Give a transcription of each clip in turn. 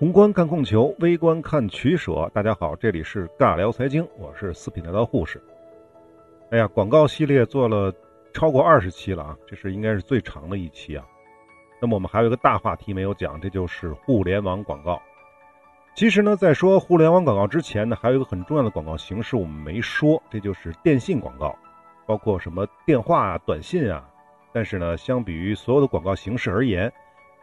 宏观看供求，微观看取舍。大家好，这里是尬聊财经，我是四品大道护士。哎呀，广告系列做了超过二十期了啊，这是应该是最长的一期啊。那么我们还有一个大话题没有讲，这就是互联网广告。其实呢，在说互联网广告之前呢，还有一个很重要的广告形式我们没说，这就是电信广告，包括什么电话啊、短信啊。但是呢，相比于所有的广告形式而言，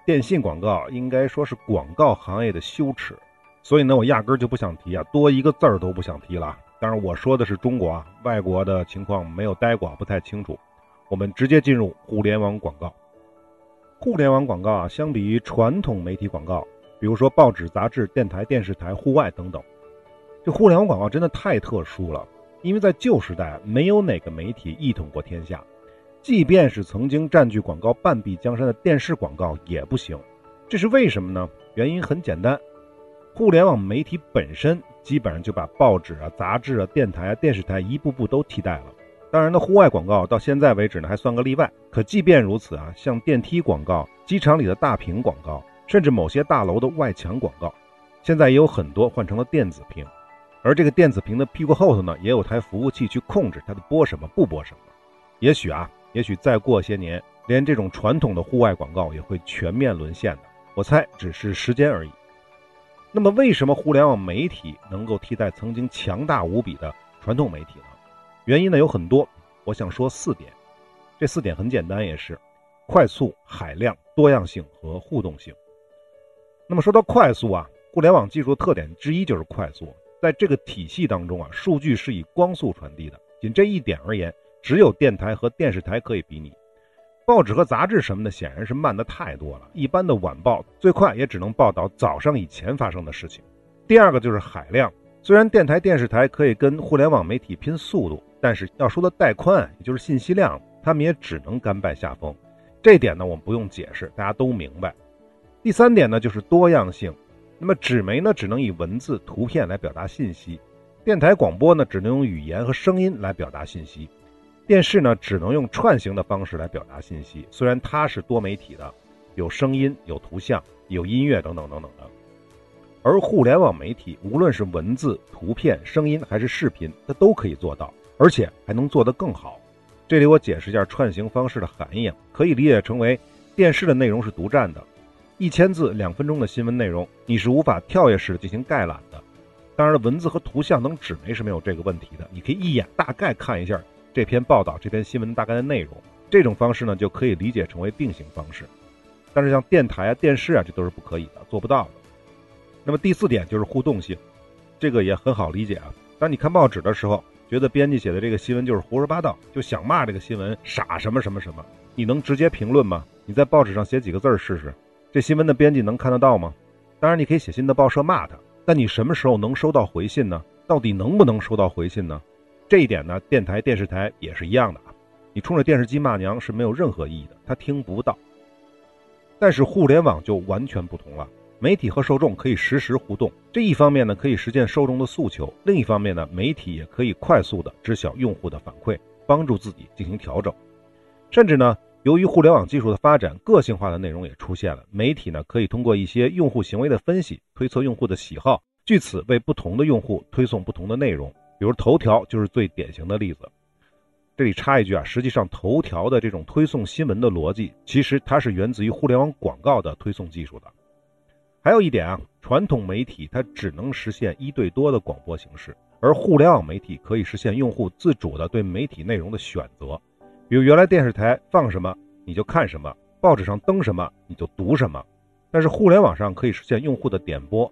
电信广告应该说是广告行业的羞耻，所以呢，我压根就不想提啊，多一个字儿都不想提了。当然，我说的是中国啊，外国的情况没有待过，不太清楚。我们直接进入互联网广告。互联网广告啊，相比于传统媒体广告，比如说报纸、杂志、电台、电视台、户外等等，这互联网广告真的太特殊了，因为在旧时代，没有哪个媒体一统过天下。即便是曾经占据广告半壁江山的电视广告也不行，这是为什么呢？原因很简单，互联网媒体本身基本上就把报纸啊、杂志啊、电台啊、电视台一步步都替代了。当然呢，户外广告到现在为止呢还算个例外。可即便如此啊，像电梯广告、机场里的大屏广告，甚至某些大楼的外墙广告，现在也有很多换成了电子屏，而这个电子屏的屁股后头呢，也有台服务器去控制它的播什么不播什么。也许啊。也许再过些年，连这种传统的户外广告也会全面沦陷的。我猜只是时间而已。那么，为什么互联网媒体能够替代曾经强大无比的传统媒体呢？原因呢有很多，我想说四点。这四点很简单，也是快速、海量、多样性和互动性。那么说到快速啊，互联网技术的特点之一就是快速。在这个体系当中啊，数据是以光速传递的。仅这一点而言。只有电台和电视台可以比拟，报纸和杂志什么的显然是慢的太多了。一般的晚报最快也只能报道早上以前发生的事情。第二个就是海量，虽然电台、电视台可以跟互联网媒体拼速度，但是要说的带宽，也就是信息量，他们也只能甘拜下风。这点呢，我们不用解释，大家都明白。第三点呢，就是多样性。那么纸媒呢，只能以文字、图片来表达信息；电台广播呢，只能用语言和声音来表达信息。电视呢，只能用串行的方式来表达信息，虽然它是多媒体的，有声音、有图像、有音乐等等等等的。而互联网媒体，无论是文字、图片、声音还是视频，它都可以做到，而且还能做得更好。这里我解释一下串行方式的含义，可以理解成为电视的内容是独占的，一千字两分钟的新闻内容，你是无法跳跃式的进行概览的。当然了，文字和图像等纸媒是没有这个问题的，你可以一眼大概看一下。这篇报道、这篇新闻大概的内容，这种方式呢就可以理解成为并行方式。但是像电台啊、电视啊，这都是不可以的，做不到的。那么第四点就是互动性，这个也很好理解啊。当你看报纸的时候，觉得编辑写的这个新闻就是胡说八道，就想骂这个新闻傻什么什么什么，你能直接评论吗？你在报纸上写几个字试试，这新闻的编辑能看得到吗？当然你可以写信到报社骂他，但你什么时候能收到回信呢？到底能不能收到回信呢？这一点呢，电台、电视台也是一样的啊。你冲着电视机骂娘是没有任何意义的，他听不到。但是互联网就完全不同了，媒体和受众可以实时互动。这一方面呢，可以实现受众的诉求；另一方面呢，媒体也可以快速的知晓用户的反馈，帮助自己进行调整。甚至呢，由于互联网技术的发展，个性化的内容也出现了。媒体呢，可以通过一些用户行为的分析，推测用户的喜好，据此为不同的用户推送不同的内容。比如头条就是最典型的例子。这里插一句啊，实际上头条的这种推送新闻的逻辑，其实它是源自于互联网广告的推送技术的。还有一点啊，传统媒体它只能实现一对多的广播形式，而互联网媒体可以实现用户自主的对媒体内容的选择。比如原来电视台放什么你就看什么，报纸上登什么你就读什么，但是互联网上可以实现用户的点播。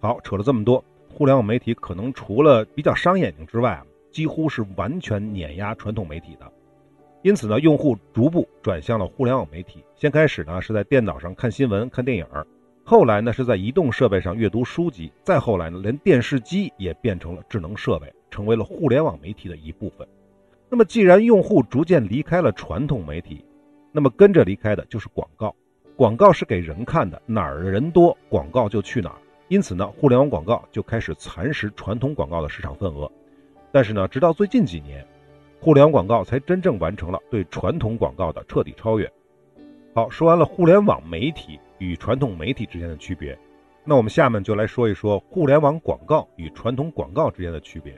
好，扯了这么多。互联网媒体可能除了比较伤眼睛之外，几乎是完全碾压传统媒体的。因此呢，用户逐步转向了互联网媒体。先开始呢是在电脑上看新闻、看电影，后来呢是在移动设备上阅读书籍，再后来呢连电视机也变成了智能设备，成为了互联网媒体的一部分。那么，既然用户逐渐离开了传统媒体，那么跟着离开的就是广告。广告是给人看的，哪儿的人多，广告就去哪儿。因此呢，互联网广告就开始蚕食传统广告的市场份额。但是呢，直到最近几年，互联网广告才真正完成了对传统广告的彻底超越。好，说完了互联网媒体与传统媒体之间的区别，那我们下面就来说一说互联网广告与传统广告之间的区别，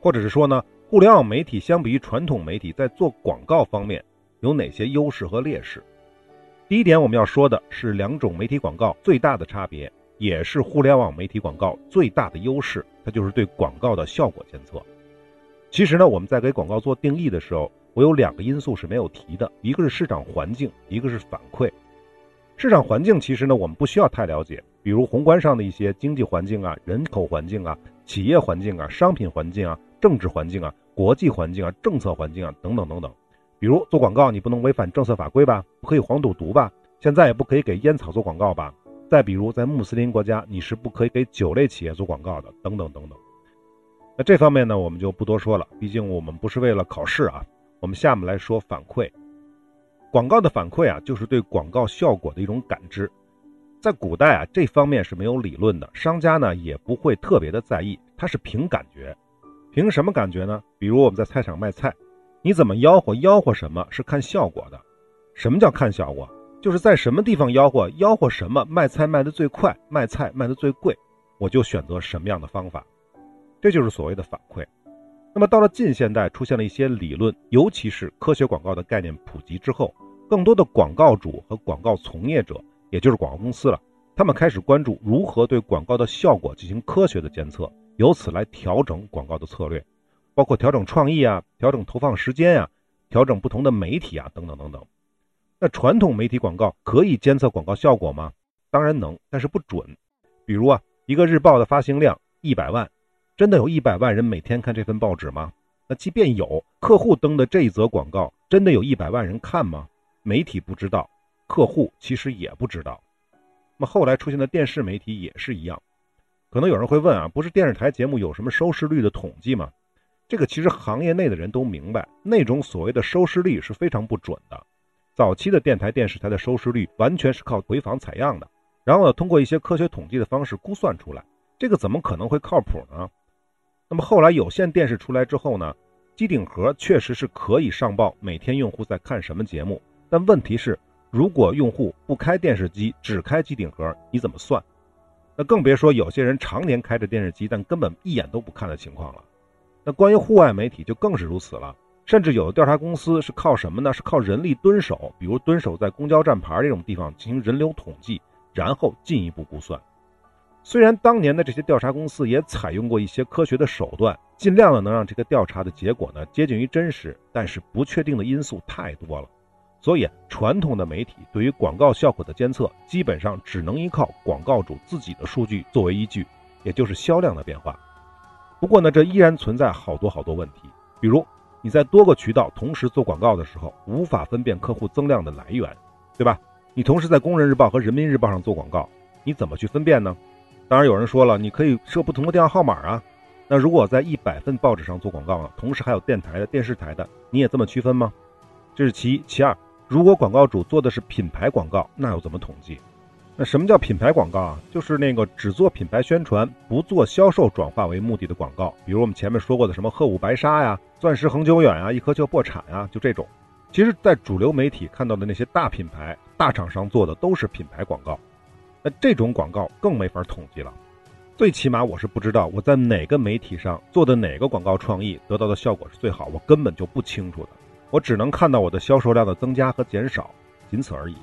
或者是说呢，互联网媒体相比于传统媒体在做广告方面有哪些优势和劣势？第一点，我们要说的是两种媒体广告最大的差别，也是互联网媒体广告最大的优势，它就是对广告的效果监测。其实呢，我们在给广告做定义的时候，我有两个因素是没有提的，一个是市场环境，一个是反馈。市场环境其实呢，我们不需要太了解，比如宏观上的一些经济环境啊、人口环境啊、企业环境啊、商品环境啊、政治环境啊、国际环境啊、政策环境啊等等等等。比如做广告，你不能违反政策法规吧？不可以黄赌毒吧？现在也不可以给烟草做广告吧？再比如在穆斯林国家，你是不可以给酒类企业做广告的，等等等等。那这方面呢，我们就不多说了，毕竟我们不是为了考试啊。我们下面来说反馈。广告的反馈啊，就是对广告效果的一种感知。在古代啊，这方面是没有理论的，商家呢也不会特别的在意，它是凭感觉。凭什么感觉呢？比如我们在菜场卖菜，你怎么吆喝，吆喝什么是看效果的。什么叫看效果？就是在什么地方吆喝，吆喝什么卖菜卖的最快，卖菜卖的最贵，我就选择什么样的方法。这就是所谓的反馈。那么到了近现代，出现了一些理论，尤其是科学广告的概念普及之后。更多的广告主和广告从业者，也就是广告公司了，他们开始关注如何对广告的效果进行科学的监测，由此来调整广告的策略，包括调整创意啊，调整投放时间呀，调整不同的媒体啊，等等等等。那传统媒体广告可以监测广告效果吗？当然能，但是不准。比如啊，一个日报的发行量一百万，真的有一百万人每天看这份报纸吗？那即便有，客户登的这一则广告，真的有一百万人看吗？媒体不知道，客户其实也不知道。那么后来出现的电视媒体也是一样。可能有人会问啊，不是电视台节目有什么收视率的统计吗？这个其实行业内的人都明白，那种所谓的收视率是非常不准的。早期的电台、电视台的收视率完全是靠回访采样的，然后呢，通过一些科学统计的方式估算出来。这个怎么可能会靠谱呢？那么后来有线电视出来之后呢，机顶盒确实是可以上报每天用户在看什么节目。但问题是，如果用户不开电视机，只开机顶盒，你怎么算？那更别说有些人常年开着电视机，但根本一眼都不看的情况了。那关于户外媒体就更是如此了，甚至有的调查公司是靠什么呢？是靠人力蹲守，比如蹲守在公交站牌这种地方进行人流统计，然后进一步估算。虽然当年的这些调查公司也采用过一些科学的手段，尽量的能让这个调查的结果呢接近于真实，但是不确定的因素太多了。所以，传统的媒体对于广告效果的监测，基本上只能依靠广告主自己的数据作为依据，也就是销量的变化。不过呢，这依然存在好多好多问题，比如你在多个渠道同时做广告的时候，无法分辨客户增量的来源，对吧？你同时在工人日报和人民日报上做广告，你怎么去分辨呢？当然有人说了，你可以设不同的电话号码啊。那如果在一百份报纸上做广告呢，同时还有电台的、电视台的，你也这么区分吗？这是其一，其二。如果广告主做的是品牌广告，那又怎么统计？那什么叫品牌广告啊？就是那个只做品牌宣传，不做销售转化为目的的广告。比如我们前面说过的什么鹤舞白沙呀、钻石恒久远啊、一颗就破产啊，就这种。其实，在主流媒体看到的那些大品牌、大厂商做的都是品牌广告，那这种广告更没法统计了。最起码我是不知道我在哪个媒体上做的哪个广告创意得到的效果是最好，我根本就不清楚的。我只能看到我的销售量的增加和减少，仅此而已。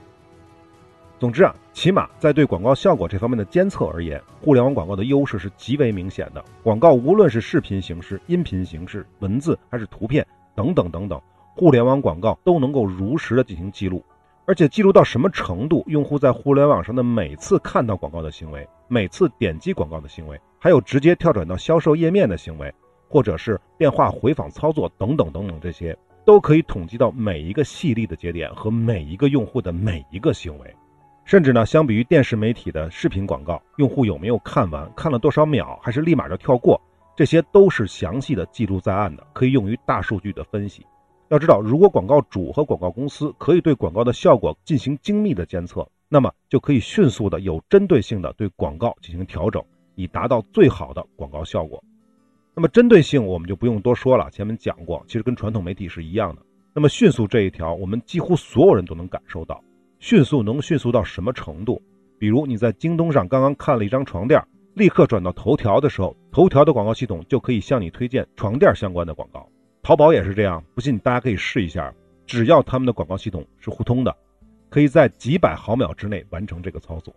总之啊，起码在对广告效果这方面的监测而言，互联网广告的优势是极为明显的。广告无论是视频形式、音频形式、文字还是图片等等等等，互联网广告都能够如实的进行记录，而且记录到什么程度，用户在互联网上的每次看到广告的行为、每次点击广告的行为，还有直接跳转到销售页面的行为，或者是电话回访操作等等等等这些。都可以统计到每一个细粒的节点和每一个用户的每一个行为，甚至呢，相比于电视媒体的视频广告，用户有没有看完、看了多少秒，还是立马就跳过，这些都是详细的记录在案的，可以用于大数据的分析。要知道，如果广告主和广告公司可以对广告的效果进行精密的监测，那么就可以迅速的、有针对性的对广告进行调整，以达到最好的广告效果。那么针对性我们就不用多说了，前面讲过，其实跟传统媒体是一样的。那么迅速这一条，我们几乎所有人都能感受到，迅速能迅速到什么程度？比如你在京东上刚刚看了一张床垫，立刻转到头条的时候，头条的广告系统就可以向你推荐床垫相关的广告。淘宝也是这样，不信大家可以试一下，只要他们的广告系统是互通的，可以在几百毫秒之内完成这个操作。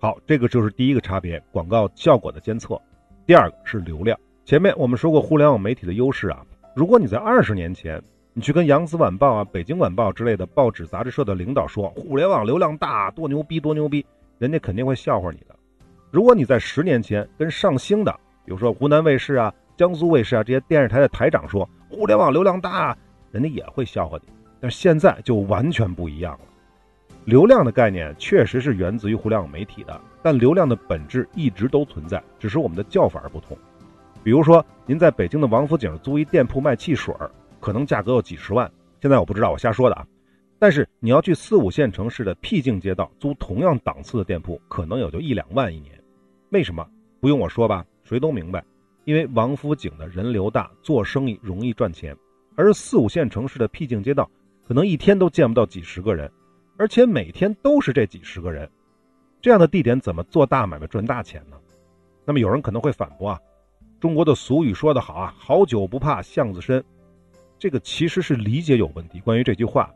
好，这个就是第一个差别，广告效果的监测。第二个是流量。前面我们说过互联网媒体的优势啊，如果你在二十年前，你去跟扬子晚报啊、北京晚报之类的报纸杂志社的领导说互联网流量大多牛逼多牛逼，人家肯定会笑话你的。如果你在十年前跟上星的，比如说湖南卫视啊、江苏卫视啊这些电视台的台长说互联网流量大，人家也会笑话你。但现在就完全不一样了。流量的概念确实是源自于互联网媒体的，但流量的本质一直都存在，只是我们的叫法不同。比如说，您在北京的王府井租一店铺卖汽水儿，可能价格有几十万。现在我不知道，我瞎说的啊。但是你要去四五线城市的僻静街道租同样档次的店铺，可能也就一两万一年。为什么？不用我说吧，谁都明白。因为王府井的人流大，做生意容易赚钱，而四五线城市的僻静街道，可能一天都见不到几十个人，而且每天都是这几十个人。这样的地点怎么做大买卖赚大钱呢？那么有人可能会反驳啊。中国的俗语说得好啊，好酒不怕巷子深，这个其实是理解有问题。关于这句话，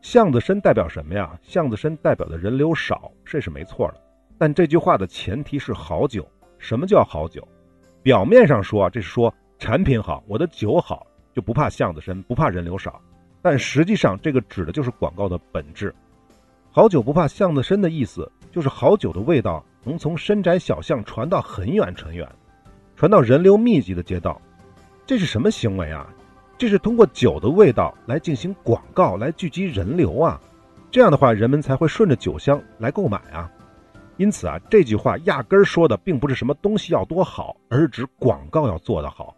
巷子深代表什么呀？巷子深代表的人流少，这是没错的。但这句话的前提是好酒。什么叫好酒？表面上说这是说产品好，我的酒好，就不怕巷子深，不怕人流少。但实际上，这个指的就是广告的本质。好酒不怕巷子深的意思，就是好酒的味道能从深窄小巷传到很远很远。传到人流密集的街道，这是什么行为啊？这是通过酒的味道来进行广告，来聚集人流啊。这样的话，人们才会顺着酒香来购买啊。因此啊，这句话压根儿说的并不是什么东西要多好，而是指广告要做得好。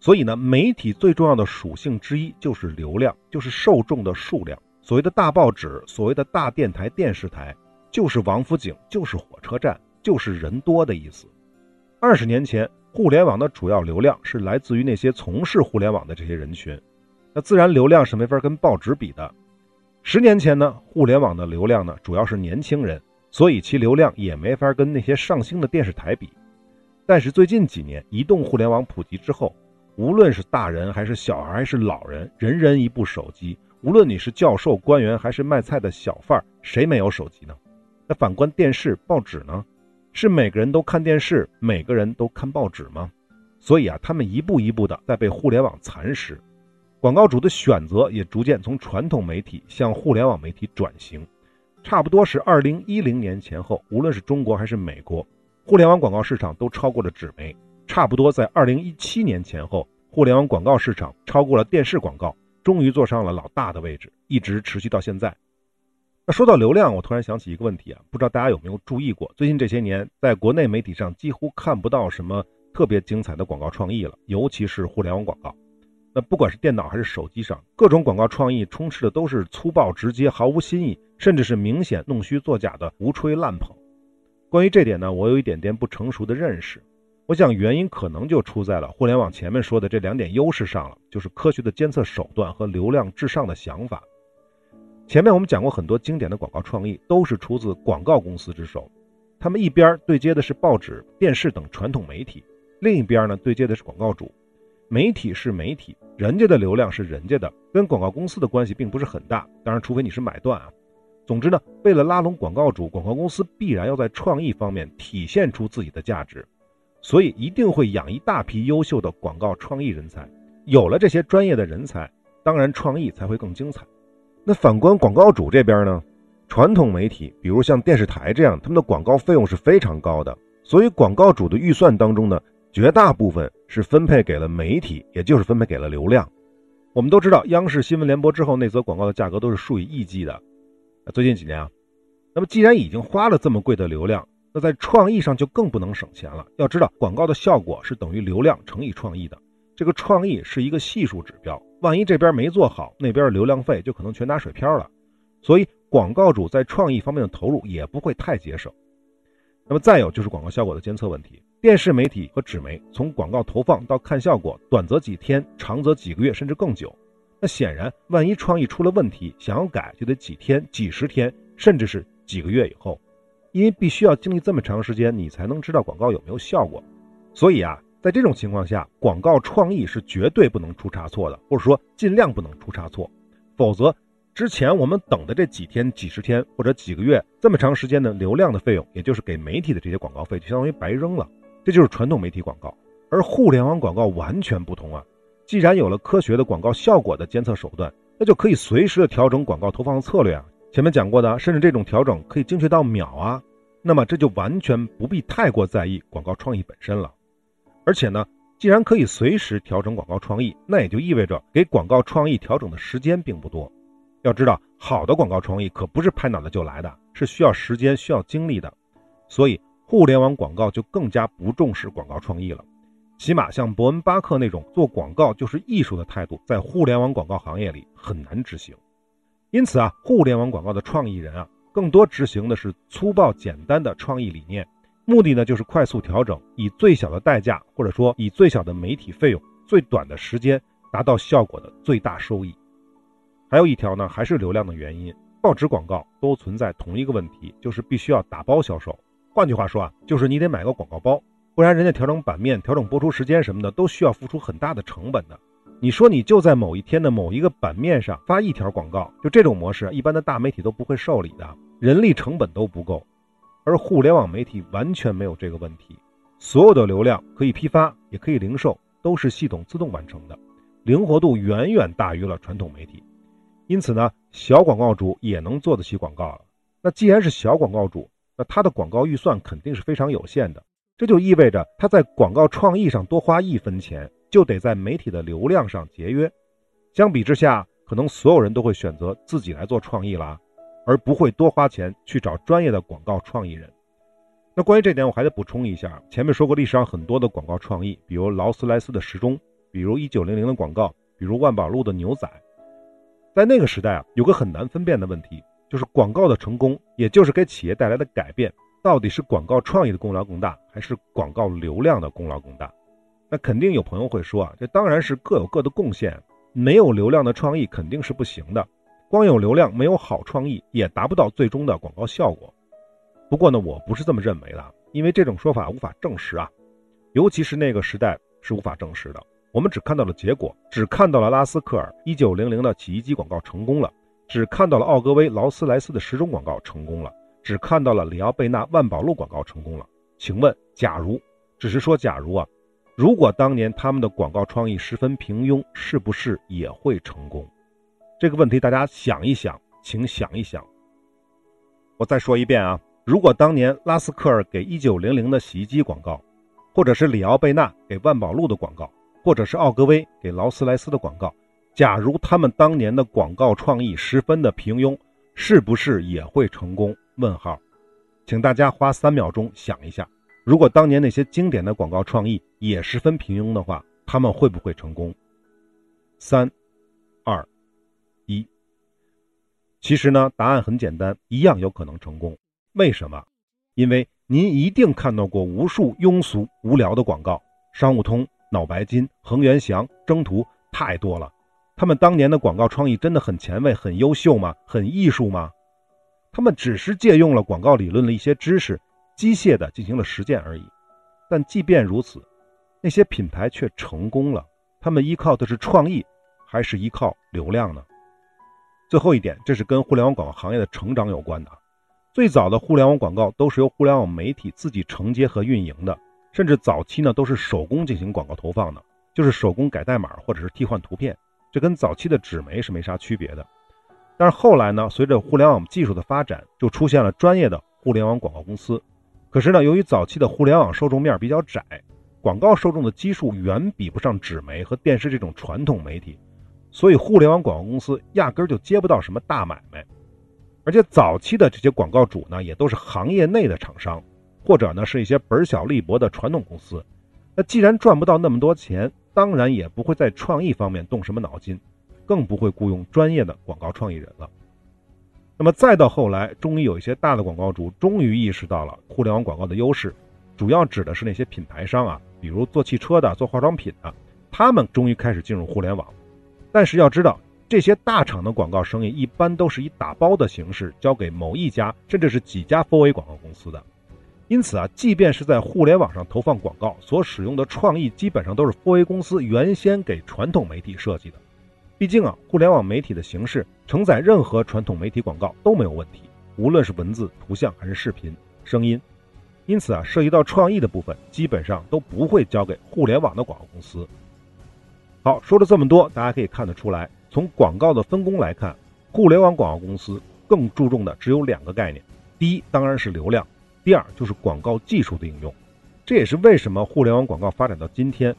所以呢，媒体最重要的属性之一就是流量，就是受众的数量。所谓的大报纸，所谓的大电台、电视台，就是王府井，就是火车站，就是人多的意思。二十年前。互联网的主要流量是来自于那些从事互联网的这些人群，那自然流量是没法跟报纸比的。十年前呢，互联网的流量呢主要是年轻人，所以其流量也没法跟那些上星的电视台比。但是最近几年，移动互联网普及之后，无论是大人还是小孩还是老人，人人一部手机。无论你是教授、官员还是卖菜的小贩，谁没有手机呢？那反观电视、报纸呢？是每个人都看电视，每个人都看报纸吗？所以啊，他们一步一步的在被互联网蚕食，广告主的选择也逐渐从传统媒体向互联网媒体转型。差不多是二零一零年前后，无论是中国还是美国，互联网广告市场都超过了纸媒。差不多在二零一七年前后，互联网广告市场超过了电视广告，终于坐上了老大的位置，一直持续到现在。那说到流量，我突然想起一个问题啊，不知道大家有没有注意过？最近这些年，在国内媒体上几乎看不到什么特别精彩的广告创意了，尤其是互联网广告。那不管是电脑还是手机上，各种广告创意充斥的都是粗暴直接、毫无新意，甚至是明显弄虚作假的胡吹乱捧。关于这点呢，我有一点点不成熟的认识。我想原因可能就出在了互联网前面说的这两点优势上了，就是科学的监测手段和流量至上的想法。前面我们讲过很多经典的广告创意，都是出自广告公司之手。他们一边对接的是报纸、电视等传统媒体，另一边呢对接的是广告主。媒体是媒体，人家的流量是人家的，跟广告公司的关系并不是很大。当然，除非你是买断啊。总之呢，为了拉拢广告主，广告公司必然要在创意方面体现出自己的价值，所以一定会养一大批优秀的广告创意人才。有了这些专业的人才，当然创意才会更精彩。那反观广告主这边呢，传统媒体，比如像电视台这样，他们的广告费用是非常高的，所以广告主的预算当中呢，绝大部分是分配给了媒体，也就是分配给了流量。我们都知道，央视新闻联播之后那则广告的价格都是数以亿计的。最近几年啊，那么既然已经花了这么贵的流量，那在创意上就更不能省钱了。要知道，广告的效果是等于流量乘以创意的。这个创意是一个系数指标，万一这边没做好，那边的流量费就可能全打水漂了。所以广告主在创意方面的投入也不会太节省。那么再有就是广告效果的监测问题，电视媒体和纸媒从广告投放到看效果，短则几天，长则几个月甚至更久。那显然，万一创意出了问题，想要改就得几天、几十天，甚至是几个月以后，因为必须要经历这么长时间，你才能知道广告有没有效果。所以啊，在这种情况下，广告创意是绝对不能出差错的，或者说尽量不能出差错，否则之前我们等的这几天、几十天或者几个月这么长时间的流量的费用，也就是给媒体的这些广告费，就相当于白扔了。这就是传统媒体广告，而互联网广告完全不同啊！既然有了科学的广告效果的监测手段，那就可以随时的调整广告投放的策略啊。前面讲过的，甚至这种调整可以精确到秒啊。那么这就完全不必太过在意广告创意本身了。而且呢，既然可以随时调整广告创意，那也就意味着给广告创意调整的时间并不多。要知道，好的广告创意可不是拍脑袋就来的，是需要时间、需要精力的。所以，互联网广告就更加不重视广告创意了。起码像伯恩巴克那种做广告就是艺术的态度，在互联网广告行业里很难执行。因此啊，互联网广告的创意人啊，更多执行的是粗暴简单的创意理念，目的呢就是快速调整，以最小的代价，或者说以最小的媒体费用、最短的时间，达到效果的最大收益。还有一条呢，还是流量的原因。报纸广告都存在同一个问题，就是必须要打包销售。换句话说啊，就是你得买个广告包。不然，人家调整版面、调整播出时间什么的，都需要付出很大的成本的。你说你就在某一天的某一个版面上发一条广告，就这种模式，一般的大媒体都不会受理的，人力成本都不够。而互联网媒体完全没有这个问题，所有的流量可以批发，也可以零售，都是系统自动完成的，灵活度远远大于了传统媒体。因此呢，小广告主也能做得起广告了。那既然是小广告主，那他的广告预算肯定是非常有限的。这就意味着他在广告创意上多花一分钱，就得在媒体的流量上节约。相比之下，可能所有人都会选择自己来做创意了，而不会多花钱去找专业的广告创意人。那关于这点，我还得补充一下：前面说过历史上很多的广告创意，比如劳斯莱斯的时钟，比如一九零零的广告，比如万宝路的牛仔。在那个时代啊，有个很难分辨的问题，就是广告的成功，也就是给企业带来的改变。到底是广告创意的功劳更大，还是广告流量的功劳更大？那肯定有朋友会说啊，这当然是各有各的贡献，没有流量的创意肯定是不行的，光有流量没有好创意也达不到最终的广告效果。不过呢，我不是这么认为的，因为这种说法无法证实啊，尤其是那个时代是无法证实的。我们只看到了结果，只看到了拉斯克尔一九零零的洗衣机广告成功了，只看到了奥格威劳斯莱斯的时钟广告成功了。只看到了里奥贝纳万宝路广告成功了，请问，假如只是说假如啊，如果当年他们的广告创意十分平庸，是不是也会成功？这个问题大家想一想，请想一想。我再说一遍啊，如果当年拉斯克尔给一九零零的洗衣机广告，或者是里奥贝纳给万宝路的广告，或者是奥格威给劳斯莱斯的广告，假如他们当年的广告创意十分的平庸，是不是也会成功？问号，请大家花三秒钟想一下，如果当年那些经典的广告创意也十分平庸的话，他们会不会成功？三、二、其实呢，答案很简单，一样有可能成功。为什么？因为您一定看到过无数庸俗无聊的广告，商务通、脑白金、恒源祥、征途，太多了。他们当年的广告创意真的很前卫、很优秀吗？很艺术吗？他们只是借用了广告理论的一些知识，机械的进行了实践而已。但即便如此，那些品牌却成功了。他们依靠的是创意，还是依靠流量呢？最后一点，这是跟互联网广告行业的成长有关的。最早的互联网广告都是由互联网媒体自己承接和运营的，甚至早期呢都是手工进行广告投放的，就是手工改代码或者是替换图片，这跟早期的纸媒是没啥区别的。但是后来呢，随着互联网技术的发展，就出现了专业的互联网广告公司。可是呢，由于早期的互联网受众面比较窄，广告受众的基数远比不上纸媒和电视这种传统媒体，所以互联网广告公司压根儿就接不到什么大买卖。而且早期的这些广告主呢，也都是行业内的厂商，或者呢是一些本小利薄的传统公司。那既然赚不到那么多钱，当然也不会在创意方面动什么脑筋。更不会雇佣专业的广告创意人了。那么再到后来，终于有一些大的广告主终于意识到了互联网广告的优势，主要指的是那些品牌商啊，比如做汽车的、做化妆品的，他们终于开始进入互联网。但是要知道，这些大厂的广告生意一般都是以打包的形式交给某一家甚至是几家 4A 广告公司的。因此啊，即便是在互联网上投放广告，所使用的创意基本上都是 4A 公司原先给传统媒体设计的。毕竟啊，互联网媒体的形式承载任何传统媒体广告都没有问题，无论是文字、图像还是视频、声音。因此啊，涉及到创意的部分，基本上都不会交给互联网的广告公司。好，说了这么多，大家可以看得出来，从广告的分工来看，互联网广告公司更注重的只有两个概念：第一，当然是流量。第二就是广告技术的应用，这也是为什么互联网广告发展到今天，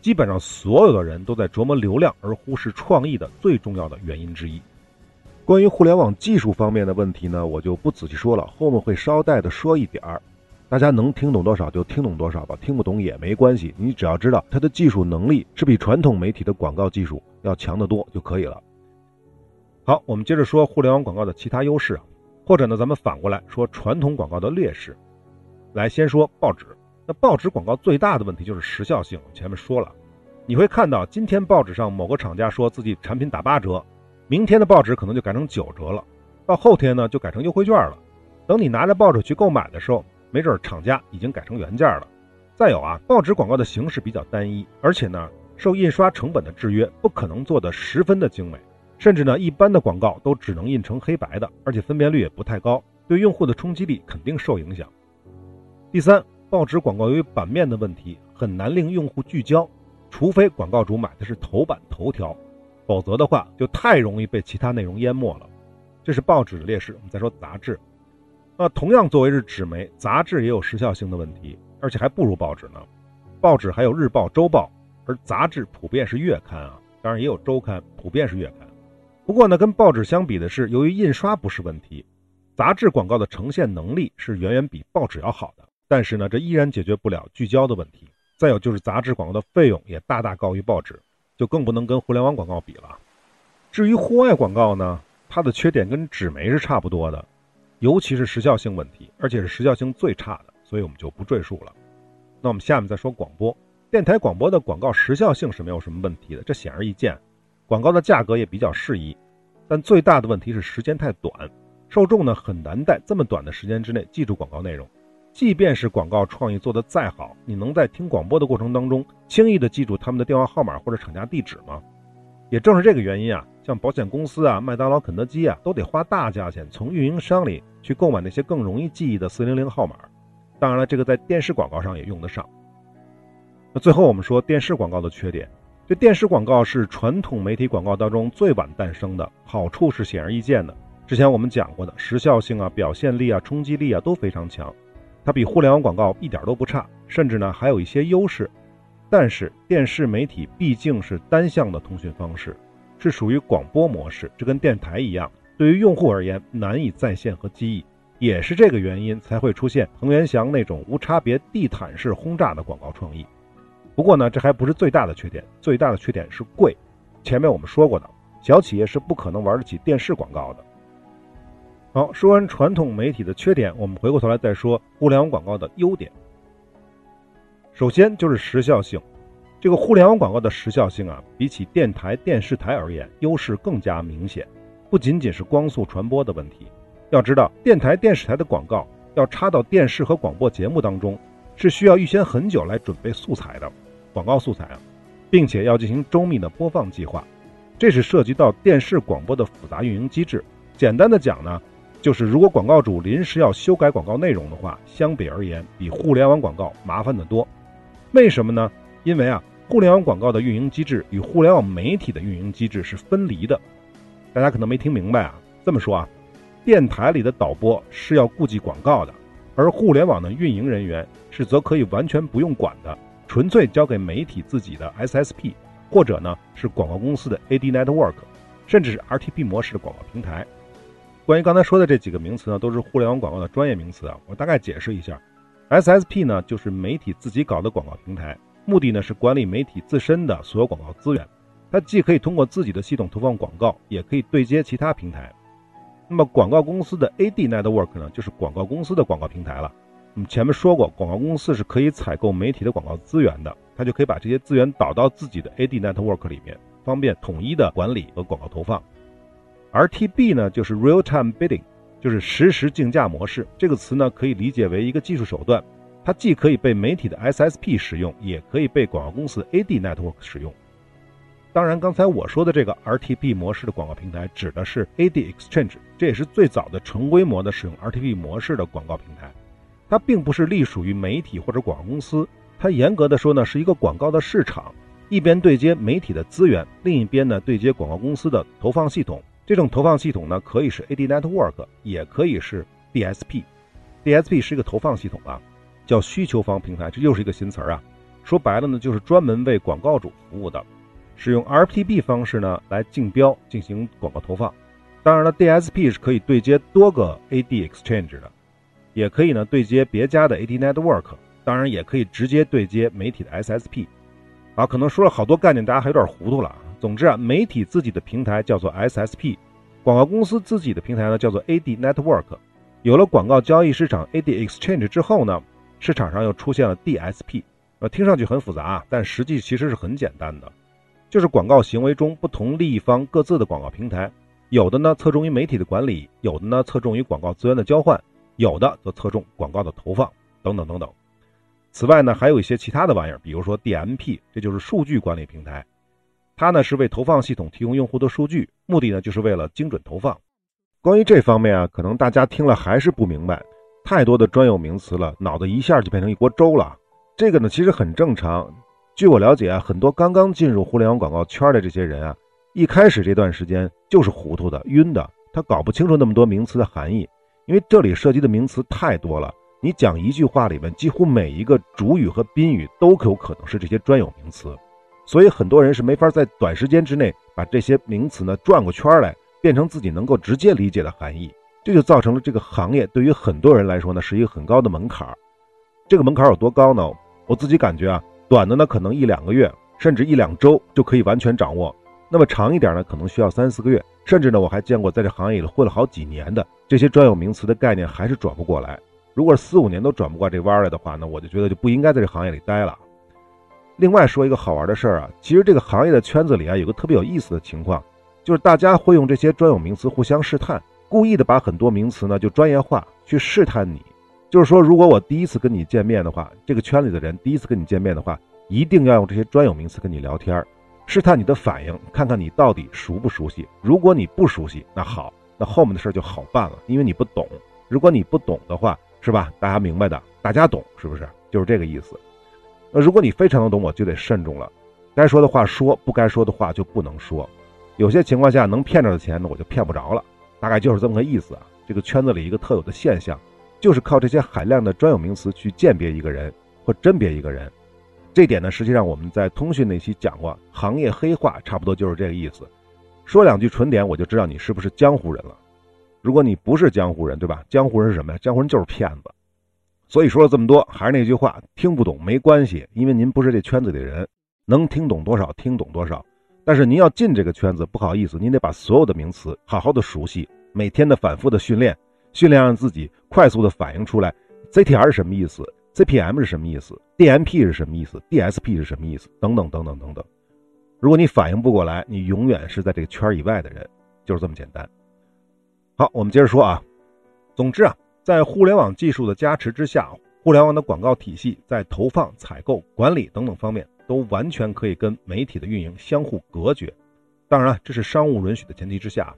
基本上所有的人都在琢磨流量而忽视创意的最重要的原因之一。关于互联网技术方面的问题呢，我就不仔细说了，后面会稍带的说一点儿，大家能听懂多少就听懂多少吧，听不懂也没关系，你只要知道它的技术能力是比传统媒体的广告技术要强得多就可以了。好，我们接着说互联网广告的其他优势。或者呢，咱们反过来说传统广告的劣势。来，先说报纸。那报纸广告最大的问题就是时效性。前面说了，你会看到今天报纸上某个厂家说自己产品打八折，明天的报纸可能就改成九折了，到后天呢就改成优惠券了。等你拿着报纸去购买的时候，没准厂家已经改成原价了。再有啊，报纸广告的形式比较单一，而且呢受印刷成本的制约，不可能做得十分的精美。甚至呢，一般的广告都只能印成黑白的，而且分辨率也不太高，对用户的冲击力肯定受影响。第三，报纸广告由于版面的问题，很难令用户聚焦，除非广告主买的是头版头条，否则的话就太容易被其他内容淹没了。这是报纸的劣势。我们再说杂志，那同样作为是纸媒，杂志也有时效性的问题，而且还不如报纸呢。报纸还有日报、周报，而杂志普遍是月刊啊，当然也有周刊，普遍是月刊。不过呢，跟报纸相比的是，由于印刷不是问题，杂志广告的呈现能力是远远比报纸要好的。但是呢，这依然解决不了聚焦的问题。再有就是杂志广告的费用也大大高于报纸，就更不能跟互联网广告比了。至于户外广告呢，它的缺点跟纸媒是差不多的，尤其是时效性问题，而且是时效性最差的，所以我们就不赘述了。那我们下面再说广播电台广播的广告时效性是没有什么问题的，这显而易见。广告的价格也比较适宜，但最大的问题是时间太短，受众呢很难在这么短的时间之内记住广告内容。即便是广告创意做得再好，你能在听广播的过程当中轻易的记住他们的电话号码或者厂家地址吗？也正是这个原因啊，像保险公司啊、麦当劳、肯德基啊，都得花大价钱从运营商里去购买那些更容易记忆的四零零号码。当然了，这个在电视广告上也用得上。那最后我们说电视广告的缺点。这电视广告是传统媒体广告当中最晚诞生的，好处是显而易见的。之前我们讲过的，时效性啊、表现力啊、冲击力啊都非常强，它比互联网广告一点都不差，甚至呢还有一些优势。但是电视媒体毕竟是单向的通讯方式，是属于广播模式，这跟电台一样，对于用户而言难以在线和记忆，也是这个原因才会出现彭元祥那种无差别地毯式轰炸的广告创意。不过呢，这还不是最大的缺点，最大的缺点是贵。前面我们说过的，小企业是不可能玩得起电视广告的。好，说完传统媒体的缺点，我们回过头来再说互联网广告的优点。首先就是时效性，这个互联网广告的时效性啊，比起电台、电视台而言，优势更加明显。不仅仅是光速传播的问题，要知道，电台、电视台的广告要插到电视和广播节目当中。是需要预先很久来准备素材的广告素材啊，并且要进行周密的播放计划，这是涉及到电视广播的复杂运营机制。简单的讲呢，就是如果广告主临时要修改广告内容的话，相比而言比互联网广告麻烦得多。为什么呢？因为啊，互联网广告的运营机制与互联网媒体的运营机制是分离的。大家可能没听明白啊，这么说啊，电台里的导播是要顾及广告的。而互联网的运营人员是则可以完全不用管的，纯粹交给媒体自己的 SSP，或者呢是广告公司的 AD Network，甚至是 RTP 模式的广告平台。关于刚才说的这几个名词呢，都是互联网广告的专业名词啊。我大概解释一下，SSP 呢就是媒体自己搞的广告平台，目的呢是管理媒体自身的所有广告资源。它既可以通过自己的系统投放广告，也可以对接其他平台。那么广告公司的 AD Network 呢，就是广告公司的广告平台了。我们前面说过，广告公司是可以采购媒体的广告资源的，它就可以把这些资源导到自己的 AD network 里面，方便统一的管理和广告投放。RTB 呢，就是 Real Time Bidding，就是实时竞价模式。这个词呢，可以理解为一个技术手段，它既可以被媒体的 SSP 使用，也可以被广告公司 AD network 使用。当然，刚才我说的这个 RTB 模式的广告平台指的是 AD Exchange，这也是最早的成规模的使用 RTB 模式的广告平台。它并不是隶属于媒体或者广告公司，它严格的说呢是一个广告的市场，一边对接媒体的资源，另一边呢对接广告公司的投放系统。这种投放系统呢可以是 AD Network，也可以是 DSP。DSP 是一个投放系统啊，叫需求方平台，这又是一个新词儿啊。说白了呢，就是专门为广告主服务的。使用 RTB 方式呢来竞标进行广告投放，当然了，DSP 是可以对接多个 AD Exchange 的，也可以呢对接别家的 AD Network，当然也可以直接对接媒体的 SSP。啊，可能说了好多概念，大家还有点糊涂了啊。总之啊，媒体自己的平台叫做 SSP，广告公司自己的平台呢叫做 AD Network。有了广告交易市场 AD Exchange 之后呢，市场上又出现了 DSP。呃，听上去很复杂啊，但实际其实是很简单的。就是广告行为中不同利益方各自的广告平台，有的呢侧重于媒体的管理，有的呢侧重于广告资源的交换，有的则侧重广告的投放等等等等。此外呢，还有一些其他的玩意儿，比如说 DMP，这就是数据管理平台，它呢是为投放系统提供用户的数据，目的呢就是为了精准投放。关于这方面啊，可能大家听了还是不明白，太多的专有名词了，脑子一下就变成一锅粥了。这个呢其实很正常。据我了解啊，很多刚刚进入互联网广告圈的这些人啊，一开始这段时间就是糊涂的、晕的，他搞不清楚那么多名词的含义，因为这里涉及的名词太多了。你讲一句话里面，几乎每一个主语和宾语都有可能是这些专有名词，所以很多人是没法在短时间之内把这些名词呢转过圈来，变成自己能够直接理解的含义。这就造成了这个行业对于很多人来说呢是一个很高的门槛。这个门槛有多高呢？我自己感觉啊。短的呢，可能一两个月，甚至一两周就可以完全掌握；那么长一点呢，可能需要三四个月，甚至呢，我还见过在这行业里混了好几年的这些专有名词的概念还是转不过来。如果四五年都转不过这弯来的话，那我就觉得就不应该在这行业里待了。另外说一个好玩的事儿啊，其实这个行业的圈子里啊，有个特别有意思的情况，就是大家会用这些专有名词互相试探，故意的把很多名词呢就专业化去试探你。就是说，如果我第一次跟你见面的话，这个圈里的人第一次跟你见面的话，一定要用这些专有名词跟你聊天，试探你的反应，看看你到底熟不熟悉。如果你不熟悉，那好，那后面的事就好办了，因为你不懂。如果你不懂的话，是吧？大家明白的，大家懂，是不是？就是这个意思。那如果你非常的懂，我就得慎重了，该说的话说，不该说的话就不能说。有些情况下，能骗着的钱呢，我就骗不着了。大概就是这么个意思啊。这个圈子里一个特有的现象。就是靠这些海量的专有名词去鉴别一个人或甄别一个人，这点呢，实际上我们在通讯那期讲过，行业黑话差不多就是这个意思。说两句纯点，我就知道你是不是江湖人了。如果你不是江湖人，对吧？江湖人是什么呀？江湖人就是骗子。所以说了这么多，还是那句话，听不懂没关系，因为您不是这圈子里的人，能听懂多少听懂多少。但是您要进这个圈子，不好意思，您得把所有的名词好好的熟悉，每天的反复的训练。训练让自己快速的反应出来，CTR 是什么意思？CPM 是什么意思？DMP 是什么意思？DSP 是什么意思？等等等等等等。如果你反应不过来，你永远是在这个圈以外的人，就是这么简单。好，我们接着说啊。总之啊，在互联网技术的加持之下，互联网的广告体系在投放、采购、管理等等方面，都完全可以跟媒体的运营相互隔绝。当然，这是商务允许的前提之下。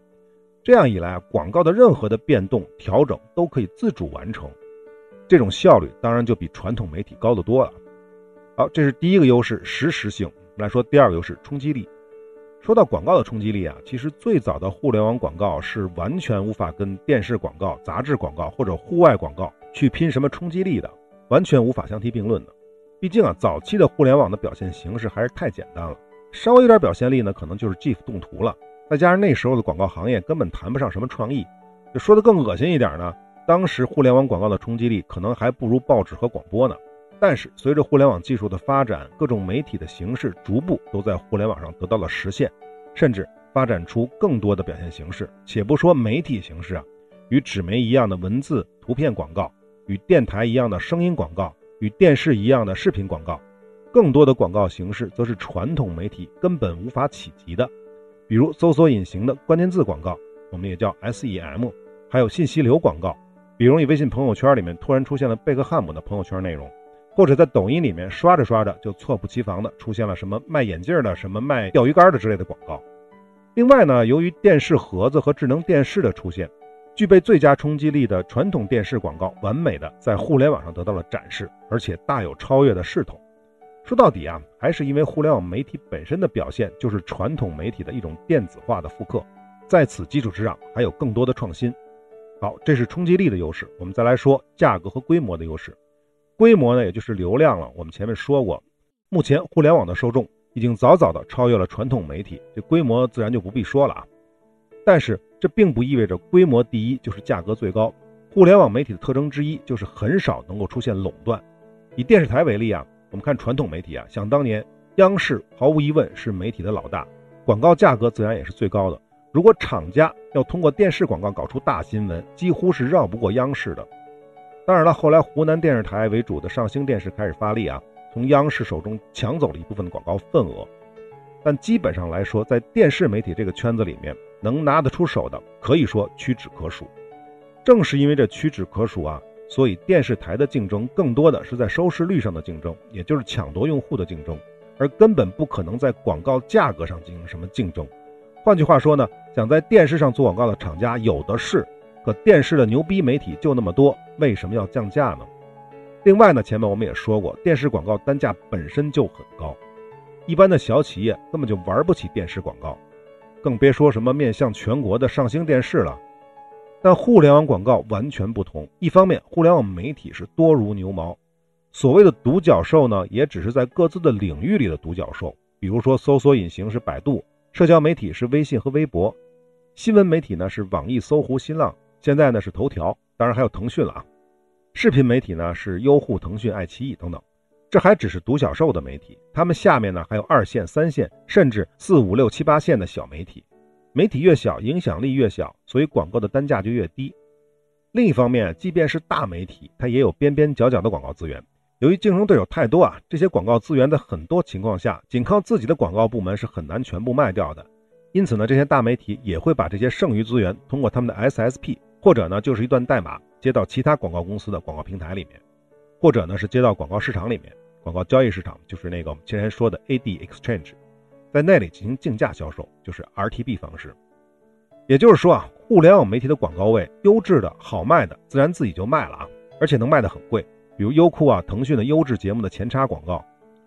这样一来，广告的任何的变动调整都可以自主完成，这种效率当然就比传统媒体高得多了。好，这是第一个优势，实时性。我们来说第二个优势，冲击力。说到广告的冲击力啊，其实最早的互联网广告是完全无法跟电视广告、杂志广告或者户外广告去拼什么冲击力的，完全无法相提并论的。毕竟啊，早期的互联网的表现形式还是太简单了，稍微有点表现力呢，可能就是 GIF 动图了。再加上那时候的广告行业根本谈不上什么创意，就说的更恶心一点呢，当时互联网广告的冲击力可能还不如报纸和广播呢。但是随着互联网技术的发展，各种媒体的形式逐步都在互联网上得到了实现，甚至发展出更多的表现形式。且不说媒体形式啊，与纸媒一样的文字、图片广告，与电台一样的声音广告，与电视一样的视频广告，更多的广告形式则是传统媒体根本无法企及的，比如搜索引擎的关键字广告，我们也叫 SEM，还有信息流广告，比如你微信朋友圈里面突然出现了贝克汉姆的朋友圈内容。或者在抖音里面刷着刷着，就猝不及防的出现了什么卖眼镜的、什么卖钓鱼竿的之类的广告。另外呢，由于电视盒子和智能电视的出现，具备最佳冲击力的传统电视广告完美的在互联网上得到了展示，而且大有超越的势头。说到底啊，还是因为互联网媒体本身的表现就是传统媒体的一种电子化的复刻，在此基础之上还有更多的创新。好，这是冲击力的优势。我们再来说价格和规模的优势。规模呢，也就是流量了。我们前面说过，目前互联网的受众已经早早的超越了传统媒体，这规模自然就不必说了啊。但是这并不意味着规模第一就是价格最高。互联网媒体的特征之一就是很少能够出现垄断。以电视台为例啊，我们看传统媒体啊，想当年央视毫无疑问是媒体的老大，广告价格自然也是最高的。如果厂家要通过电视广告搞出大新闻，几乎是绕不过央视的。当然了，后来湖南电视台为主的上星电视开始发力啊，从央视手中抢走了一部分的广告份额。但基本上来说，在电视媒体这个圈子里面，能拿得出手的可以说屈指可数。正是因为这屈指可数啊，所以电视台的竞争更多的是在收视率上的竞争，也就是抢夺用户的竞争，而根本不可能在广告价格上进行什么竞争。换句话说呢，想在电视上做广告的厂家有的是。可电视的牛逼媒体就那么多，为什么要降价呢？另外呢，前面我们也说过，电视广告单价本身就很高，一般的小企业根本就玩不起电视广告，更别说什么面向全国的上星电视了。但互联网广告完全不同，一方面互联网媒体是多如牛毛，所谓的独角兽呢，也只是在各自的领域里的独角兽。比如说，搜索引擎是百度，社交媒体是微信和微博，新闻媒体呢是网易、搜狐、新浪。现在呢是头条，当然还有腾讯了啊。视频媒体呢是优酷、腾讯、爱奇艺等等，这还只是独角兽的媒体，他们下面呢还有二线、三线，甚至四五六七八线的小媒体。媒体越小，影响力越小，所以广告的单价就越低。另一方面，即便是大媒体，它也有边边角角的广告资源。由于竞争对手太多啊，这些广告资源在很多情况下，仅靠自己的广告部门是很难全部卖掉的。因此呢，这些大媒体也会把这些剩余资源通过他们的 SSP。或者呢，就是一段代码接到其他广告公司的广告平台里面，或者呢是接到广告市场里面，广告交易市场就是那个我们之前说的 AD Exchange，在那里进行竞价销售，就是 RTB 方式。也就是说啊，互联网媒体的广告位优质的好卖的，自然自己就卖了啊，而且能卖的很贵，比如优酷啊、腾讯的优质节目的前插广告。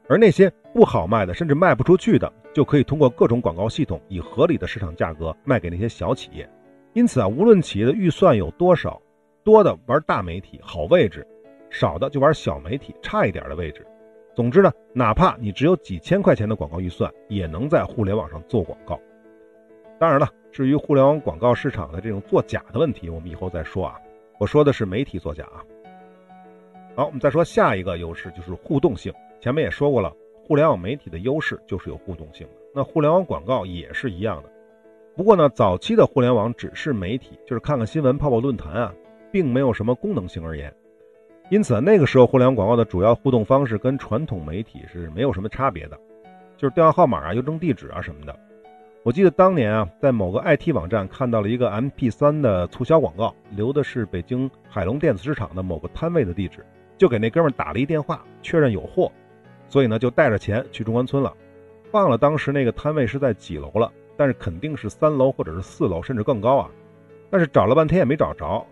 而那些不好卖的，甚至卖不出去的，就可以通过各种广告系统，以合理的市场价格卖给那些小企业。因此啊，无论企业的预算有多少，多的玩大媒体好位置，少的就玩小媒体差一点的位置。总之呢，哪怕你只有几千块钱的广告预算，也能在互联网上做广告。当然了，至于互联网广告市场的这种作假的问题，我们以后再说啊。我说的是媒体作假啊。好，我们再说下一个优势，就是互动性。前面也说过了，互联网媒体的优势就是有互动性的，那互联网广告也是一样的。不过呢，早期的互联网只是媒体，就是看看新闻、泡泡论坛啊，并没有什么功能性而言。因此，那个时候互联网广告的主要互动方式跟传统媒体是没有什么差别的，就是电话号码啊、邮政地址啊什么的。我记得当年啊，在某个 IT 网站看到了一个 MP3 的促销广告，留的是北京海龙电子市场的某个摊位的地址，就给那哥们打了一电话，确认有货，所以呢，就带着钱去中关村了。忘了当时那个摊位是在几楼了。但是肯定是三楼或者是四楼，甚至更高啊！但是找了半天也没找着。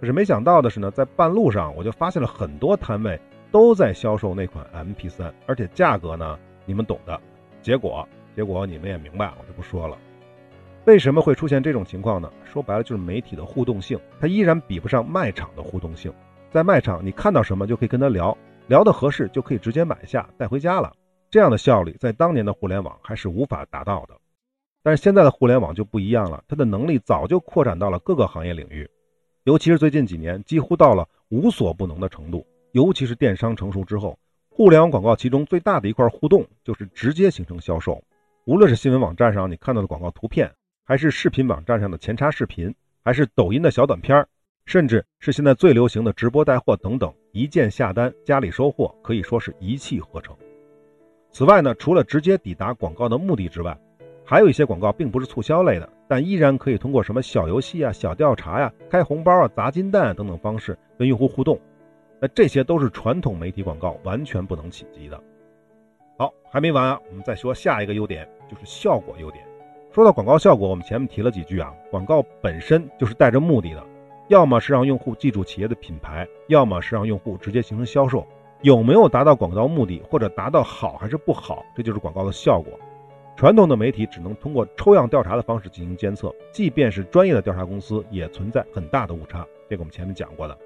可是没想到的是呢，在半路上我就发现了很多摊位都在销售那款 MP3，而且价格呢，你们懂的。结果，结果你们也明白，我就不说了。为什么会出现这种情况呢？说白了就是媒体的互动性，它依然比不上卖场的互动性。在卖场，你看到什么就可以跟他聊，聊得合适就可以直接买下带回家了。这样的效率在当年的互联网还是无法达到的。但是现在的互联网就不一样了，它的能力早就扩展到了各个行业领域，尤其是最近几年，几乎到了无所不能的程度。尤其是电商成熟之后，互联网广告其中最大的一块互动就是直接形成销售。无论是新闻网站上你看到的广告图片，还是视频网站上的前插视频，还是抖音的小短片，甚至是现在最流行的直播带货等等，一键下单，家里收货，可以说是一气呵成。此外呢，除了直接抵达广告的目的之外，还有一些广告并不是促销类的，但依然可以通过什么小游戏啊、小调查呀、开红包啊、砸金蛋啊等等方式跟用户互动。那这些都是传统媒体广告完全不能企及的。好，还没完啊，我们再说下一个优点，就是效果优点。说到广告效果，我们前面提了几句啊，广告本身就是带着目的的，要么是让用户记住企业的品牌，要么是让用户直接形成销售。有没有达到广告目的，或者达到好还是不好，这就是广告的效果。传统的媒体只能通过抽样调查的方式进行监测，即便是专业的调查公司，也存在很大的误差。这个我们前面讲过的。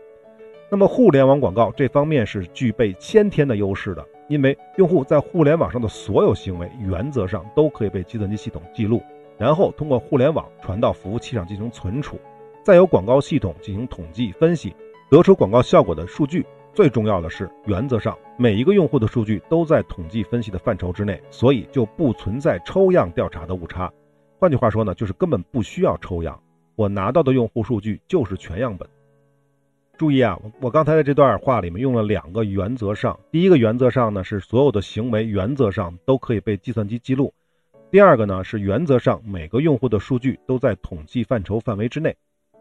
那么互联网广告这方面是具备先天的优势的，因为用户在互联网上的所有行为，原则上都可以被计算机系统记录，然后通过互联网传到服务器上进行存储，再由广告系统进行统计分析，得出广告效果的数据。最重要的是，原则上每一个用户的数据都在统计分析的范畴之内，所以就不存在抽样调查的误差。换句话说呢，就是根本不需要抽样，我拿到的用户数据就是全样本。注意啊，我刚才的这段话里面用了两个原则上。第一个原则上呢，是所有的行为原则上都可以被计算机记录；第二个呢，是原则上每个用户的数据都在统计范畴范围之内。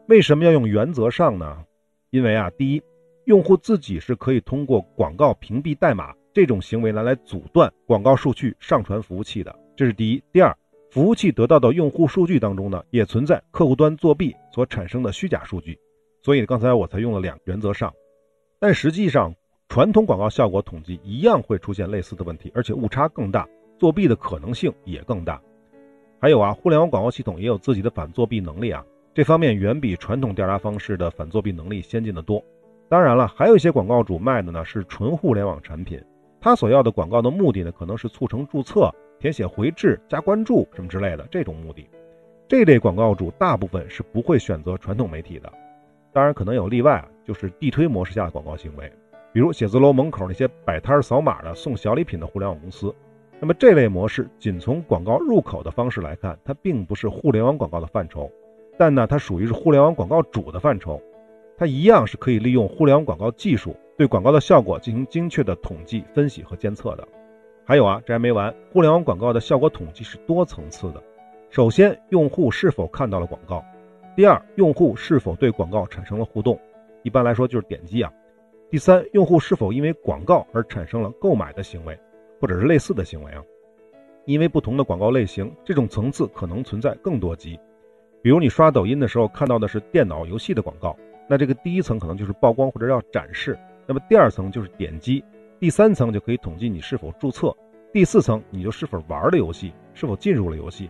为什么要用原则上呢？因为啊，第一，用户自己是可以通过广告屏蔽代码这种行为来来阻断广告数据上传服务器的，这是第一。第二，服务器得到的用户数据当中呢，也存在客户端作弊所产生的虚假数据。所以刚才我才用了两原则上，但实际上传统广告效果统计一样会出现类似的问题，而且误差更大，作弊的可能性也更大。还有啊，互联网广告系统也有自己的反作弊能力啊，这方面远比传统调查方式的反作弊能力先进的多。当然了，还有一些广告主卖的呢是纯互联网产品，他所要的广告的目的呢可能是促成注册、填写回执、加关注什么之类的这种目的，这类广告主大部分是不会选择传统媒体的。当然可能有例外，就是地推模式下的广告行为，比如写字楼门口那些摆摊扫码的送小礼品的互联网公司。那么这类模式仅从广告入口的方式来看，它并不是互联网广告的范畴，但呢，它属于是互联网广告主的范畴，它一样是可以利用互联网广告技术对广告的效果进行精确的统计、分析和监测的。还有啊，这还没完，互联网广告的效果统计是多层次的。首先，用户是否看到了广告？第二，用户是否对广告产生了互动？一般来说就是点击啊。第三，用户是否因为广告而产生了购买的行为，或者是类似的行为啊？因为不同的广告类型，这种层次可能存在更多级。比如你刷抖音的时候看到的是电脑游戏的广告，那这个第一层可能就是曝光或者要展示，那么第二层就是点击，第三层就可以统计你是否注册，第四层你就是否玩了游戏，是否进入了游戏，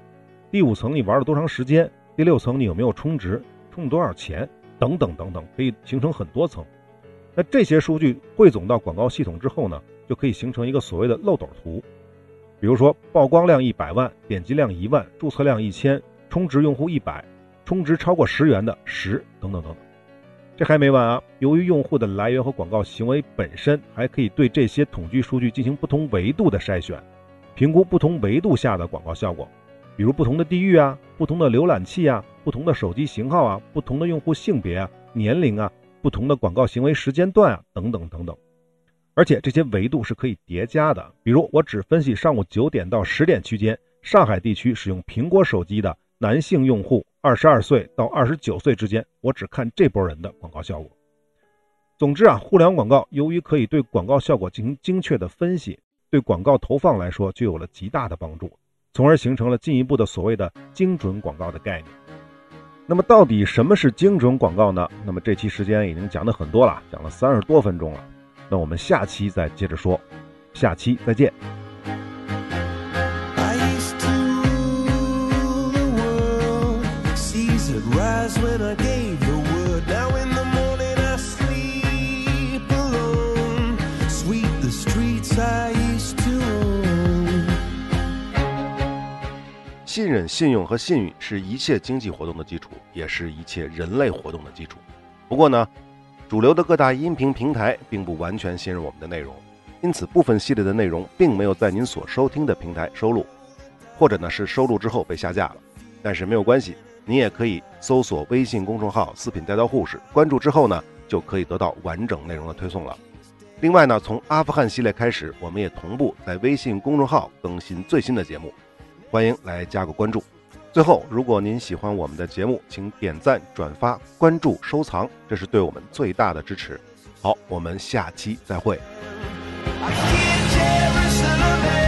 第五层你玩了多长时间。第六层，你有没有充值，充了多少钱，等等等等，可以形成很多层。那这些数据汇总到广告系统之后呢，就可以形成一个所谓的漏斗图。比如说，曝光量一百万，点击量一万，注册量一千，充值用户一百，充值超过十元的十，等等等等。这还没完啊！由于用户的来源和广告行为本身，还可以对这些统计数据进行不同维度的筛选，评估不同维度下的广告效果。比如不同的地域啊，不同的浏览器啊，不同的手机型号啊，不同的用户性别啊、年龄啊，不同的广告行为时间段啊，等等等等。而且这些维度是可以叠加的。比如我只分析上午九点到十点区间，上海地区使用苹果手机的男性用户，二十二岁到二十九岁之间，我只看这波人的广告效果。总之啊，互联网广告由于可以对广告效果进行精确的分析，对广告投放来说就有了极大的帮助。从而形成了进一步的所谓的精准广告的概念。那么，到底什么是精准广告呢？那么这期时间已经讲的很多了，讲了三十多分钟了。那我们下期再接着说，下期再见。Was when I gave the word. Now in the morning I sleep alone. Sweep the streets I used to own. 信任、信用和信誉是一切经济活动的基础，也是一切人类活动的基础。不过呢，主流的各大音频平台并不完全信任我们的内容，因此部分系列的内容并没有在您所收听的平台收录，或者呢是收录之后被下架了。但是没有关系，你也可以搜索微信公众号“四品带刀护士”，关注之后呢，就可以得到完整内容的推送了。另外呢，从阿富汗系列开始，我们也同步在微信公众号更新最新的节目，欢迎来加个关注。最后，如果您喜欢我们的节目，请点赞、转发、关注、收藏，这是对我们最大的支持。好，我们下期再会。I can't